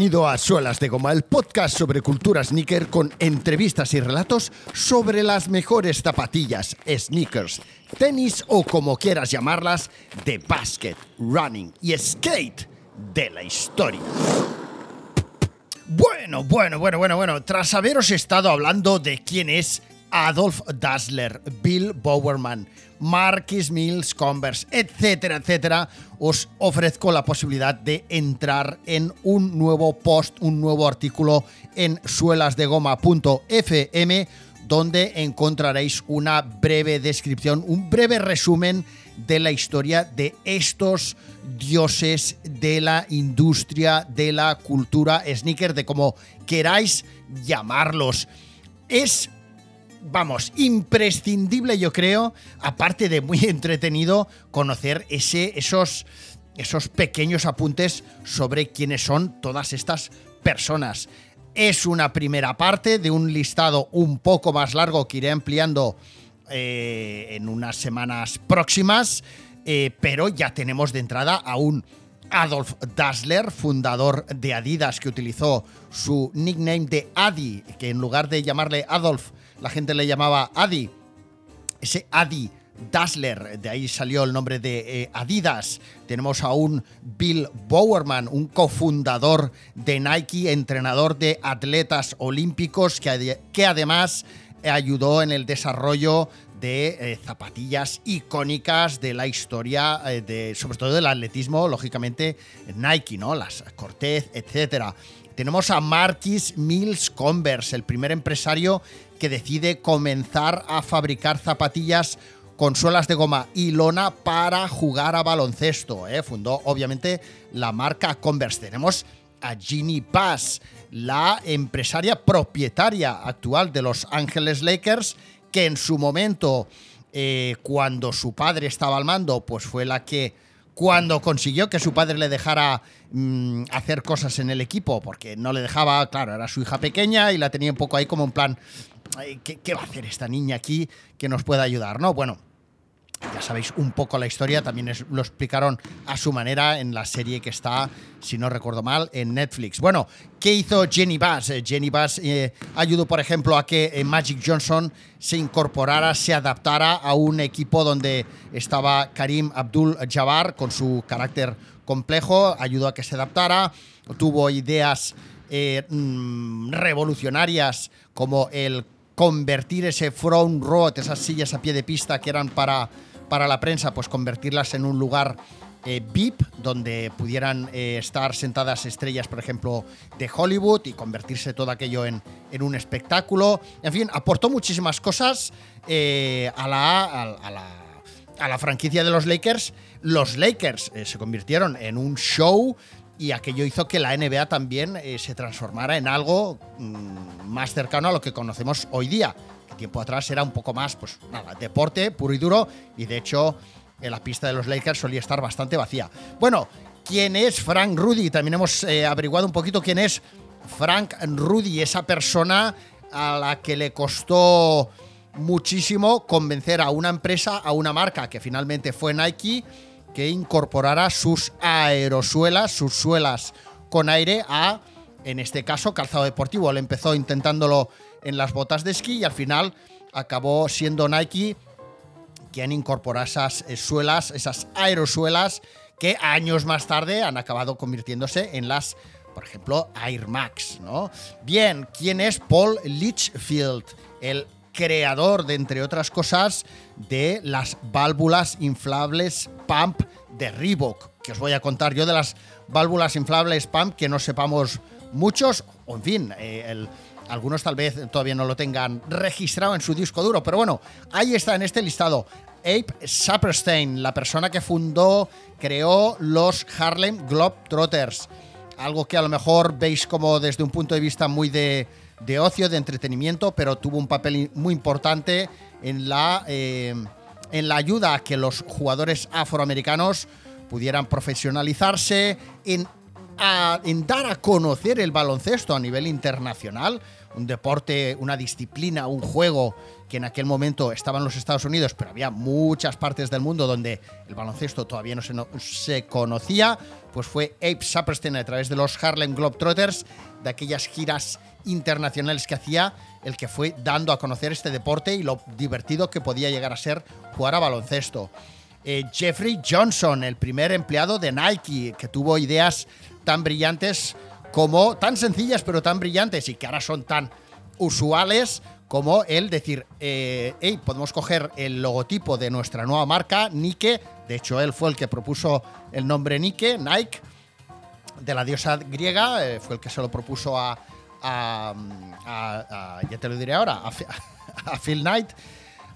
Bienvenido a Suelas de Goma, el podcast sobre cultura sneaker con entrevistas y relatos sobre las mejores zapatillas, sneakers, tenis o como quieras llamarlas, de basket, running y skate de la historia. Bueno, bueno, bueno, bueno, bueno. Tras haberos estado hablando de quién es Adolf Dassler, Bill Bowerman, Marquis Mills Converse, etcétera, etcétera, os ofrezco la posibilidad de entrar en un nuevo post, un nuevo artículo en suelasdegoma.fm donde encontraréis una breve descripción, un breve resumen de la historia de estos dioses de la industria, de la cultura sneaker, de como queráis llamarlos. Es vamos, imprescindible yo creo, aparte de muy entretenido, conocer ese, esos, esos pequeños apuntes sobre quiénes son todas estas personas. Es una primera parte de un listado un poco más largo que iré ampliando eh, en unas semanas próximas, eh, pero ya tenemos de entrada a un Adolf Dassler, fundador de Adidas, que utilizó su nickname de Adi, que en lugar de llamarle Adolf, la gente le llamaba Adi. Ese Adi Dassler, de ahí salió el nombre de eh, Adidas. Tenemos a un Bill Bowerman, un cofundador de Nike, entrenador de atletas olímpicos, que, que además ayudó en el desarrollo de eh, zapatillas icónicas de la historia, eh, de, sobre todo del atletismo, lógicamente Nike, ¿no? Las Cortez, etcétera. Tenemos a Marquis Mills Converse, el primer empresario que decide comenzar a fabricar zapatillas con suelas de goma y lona para jugar a baloncesto. ¿eh? Fundó obviamente la marca Converse. Tenemos a Ginny Bass, la empresaria propietaria actual de Los Ángeles Lakers, que en su momento, eh, cuando su padre estaba al mando, pues fue la que cuando consiguió que su padre le dejara mm, hacer cosas en el equipo, porque no le dejaba, claro, era su hija pequeña y la tenía un poco ahí como en plan, ¿qué, qué va a hacer esta niña aquí que nos pueda ayudar? No, bueno, ya sabéis un poco la historia, también lo explicaron a su manera en la serie que está, si no recuerdo mal, en Netflix. Bueno, ¿qué hizo Jenny Bass? Eh, Jenny Bass eh, ayudó, por ejemplo, a que eh, Magic Johnson se incorporara, se adaptara a un equipo donde estaba Karim Abdul Jabbar con su carácter complejo, ayudó a que se adaptara, tuvo ideas mm, revolucionarias como el convertir ese front row, esas sillas a pie de pista que eran para para la prensa, pues convertirlas en un lugar eh, VIP, donde pudieran eh, estar sentadas estrellas, por ejemplo, de Hollywood y convertirse todo aquello en, en un espectáculo. En fin, aportó muchísimas cosas eh, a, la, a, la, a, la, franquicia de los Lakers. Los Lakers se convirtieron en un show y aquello hizo que la NBA también se transformara en algo mm, más cercano a lo que conocemos hoy día tiempo atrás era un poco más, pues nada, deporte puro y duro, y de hecho en la pista de los Lakers solía estar bastante vacía. Bueno, ¿quién es Frank Rudy? También hemos eh, averiguado un poquito quién es Frank Rudy, esa persona a la que le costó muchísimo convencer a una empresa, a una marca que finalmente fue Nike, que incorporara sus aerosuelas, sus suelas con aire a, en este caso, calzado deportivo. Él empezó intentándolo en las botas de esquí y al final acabó siendo Nike quien incorporó esas eh, suelas, esas aerosuelas que años más tarde han acabado convirtiéndose en las, por ejemplo, Air Max, ¿no? Bien, ¿quién es Paul Litchfield? El creador, de entre otras cosas, de las válvulas inflables Pump de Reebok, que os voy a contar yo de las válvulas inflables Pump que no sepamos muchos, o en fin, eh, el algunos tal vez todavía no lo tengan registrado en su disco duro, pero bueno, ahí está en este listado. Abe Saperstein, la persona que fundó, creó los Harlem Globetrotters. Algo que a lo mejor veis como desde un punto de vista muy de, ocio, de entretenimiento, pero tuvo un papel muy importante en la, eh, en la ayuda a que los jugadores afroamericanos pudieran profesionalizarse, en en dar a conocer el baloncesto a nivel internacional, un deporte, una disciplina, un juego que en aquel momento estaba en los Estados Unidos, pero había muchas partes del mundo donde el baloncesto todavía no se, conocía, pues fue Abe Saperstein a través de los Harlem Globetrotters, de aquellas giras internacionales que hacía, el que fue dando a conocer este deporte y lo divertido que podía llegar a ser jugar a baloncesto. Eh, Jeffrey Johnson, el primer empleado de Nike, que tuvo ideas tan brillantes como, tan sencillas pero tan brillantes y que ahora son tan usuales como el decir, eh, hey, podemos coger el logotipo de nuestra nueva marca, Nike, de hecho él fue el que propuso el nombre Nike, Nike, de la diosa griega, eh, fue el que se lo propuso a, ya te lo diré ahora, a, Phil Knight,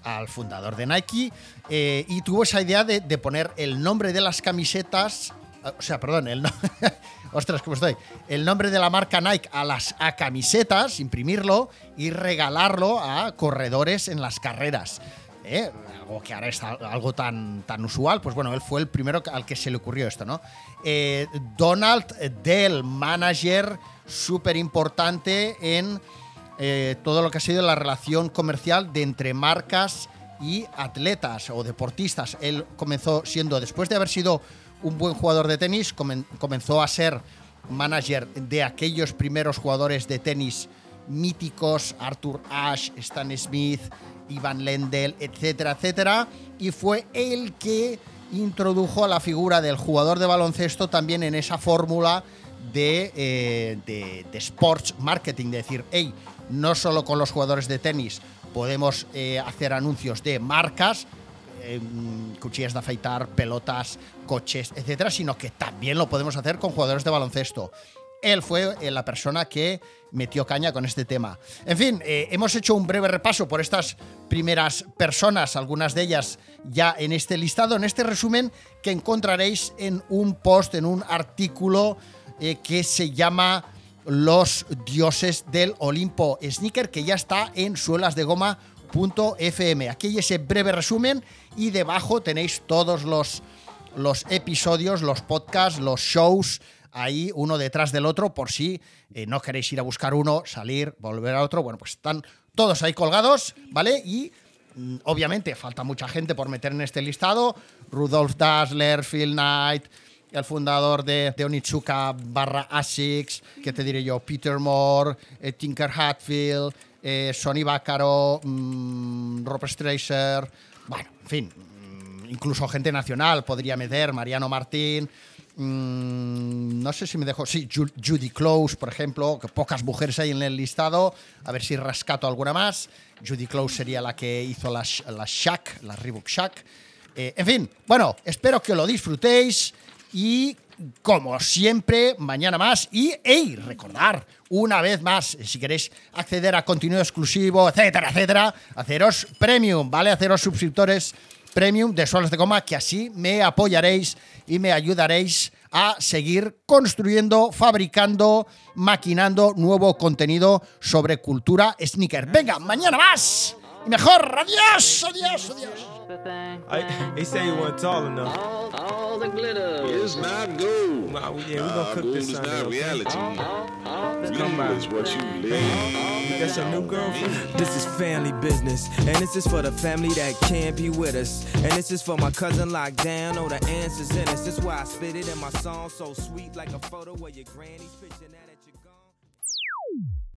al fundador de Nike, eh, y tuvo esa idea de, poner el nombre de las camisetas, o sea, perdón, el ostras, ¿cómo estoy? El nombre de la marca Nike a las a camisetas, imprimirlo y regalarlo a corredores en las carreras. ¿eh? algo que ahora es algo tan, tan usual, pues bueno, él fue el primero al que se le ocurrió esto, ¿no? Eh, Donald Dell, manager súper importante en eh, todo lo que ha sido la relación comercial de entre marcas y atletas o deportistas. Él comenzó siendo, después de haber sido un buen jugador de tenis, comenzó a ser manager de aquellos primeros jugadores de tenis míticos, Arthur Ashe, Stan Smith, Ivan Lendl, etcétera, etcétera, y fue el que introdujo a la figura del jugador de baloncesto también en esa fórmula de, eh, de, sports marketing, de decir, hey, no solo con los jugadores de tenis podemos eh, hacer anuncios de marcas, cuchillas de afeitar, pelotas, coches, etcétera, sino que también lo podemos hacer con jugadores de baloncesto él fue eh, la persona que metió caña con este tema. En fin, eh, hemos hecho un breve repaso por estas primeras personas, algunas de ellas ya en este listado, en este resumen que encontraréis en un post, en un artículo eh, que se llama Los dioses del Olimpo Sneaker, que ya está en suelasdegoma.fm. Aquí hay ese breve resumen y debajo tenéis todos los, los episodios, los podcasts, los shows, ahí uno detrás del otro por si eh, no queréis ir a buscar uno, salir, volver a otro. Bueno, pues están todos ahí colgados, ¿vale? Y mm, obviamente falta mucha gente por meter en este listado. Rudolf Dassler, Phil Knight, el fundador de, Onitsuka barra ASICS, que te diré yo, Peter Moore, eh, Tinker Hatfield, eh, Sonny Baccaro, mm, Robert Strasser, bueno, en fin, mm, incluso gente nacional podría meter, Mariano Martín, Mm, no sé si me dejo. Sí, Judy Close, por ejemplo, que pocas mujeres hay en el listado. A ver si rescato alguna más. Judy Close sería la que hizo la, la Shack, la Reebok Shack. Eh, en fin, bueno, espero que lo disfrutéis y como siempre, mañana más. Y, hey, recordar una vez más, si queréis acceder a contenido exclusivo, etcétera, etcétera, haceros premium, ¿vale? Haceros suscriptores premium de Suelos de Coma, que así me apoyaréis y me ayudaréis a seguir construyendo, fabricando, maquinando nuevo contenido sobre cultura sneaker. Venga, mañana más y mejor. Adiós, adiós, adiós. I, they say you weren't tall enough. All, all the glitter is not gold. Nah, we, yeah, we gonna cook this Sunday. Not reality. All, all the come by. is what you live. You got your new girlfriend? This is family business, and this is for the family that can't be with us. And this is for my cousin locked down. Oh, the answers in us. That's why I spit it in my song so sweet, like a photo where your granny's picture that at your.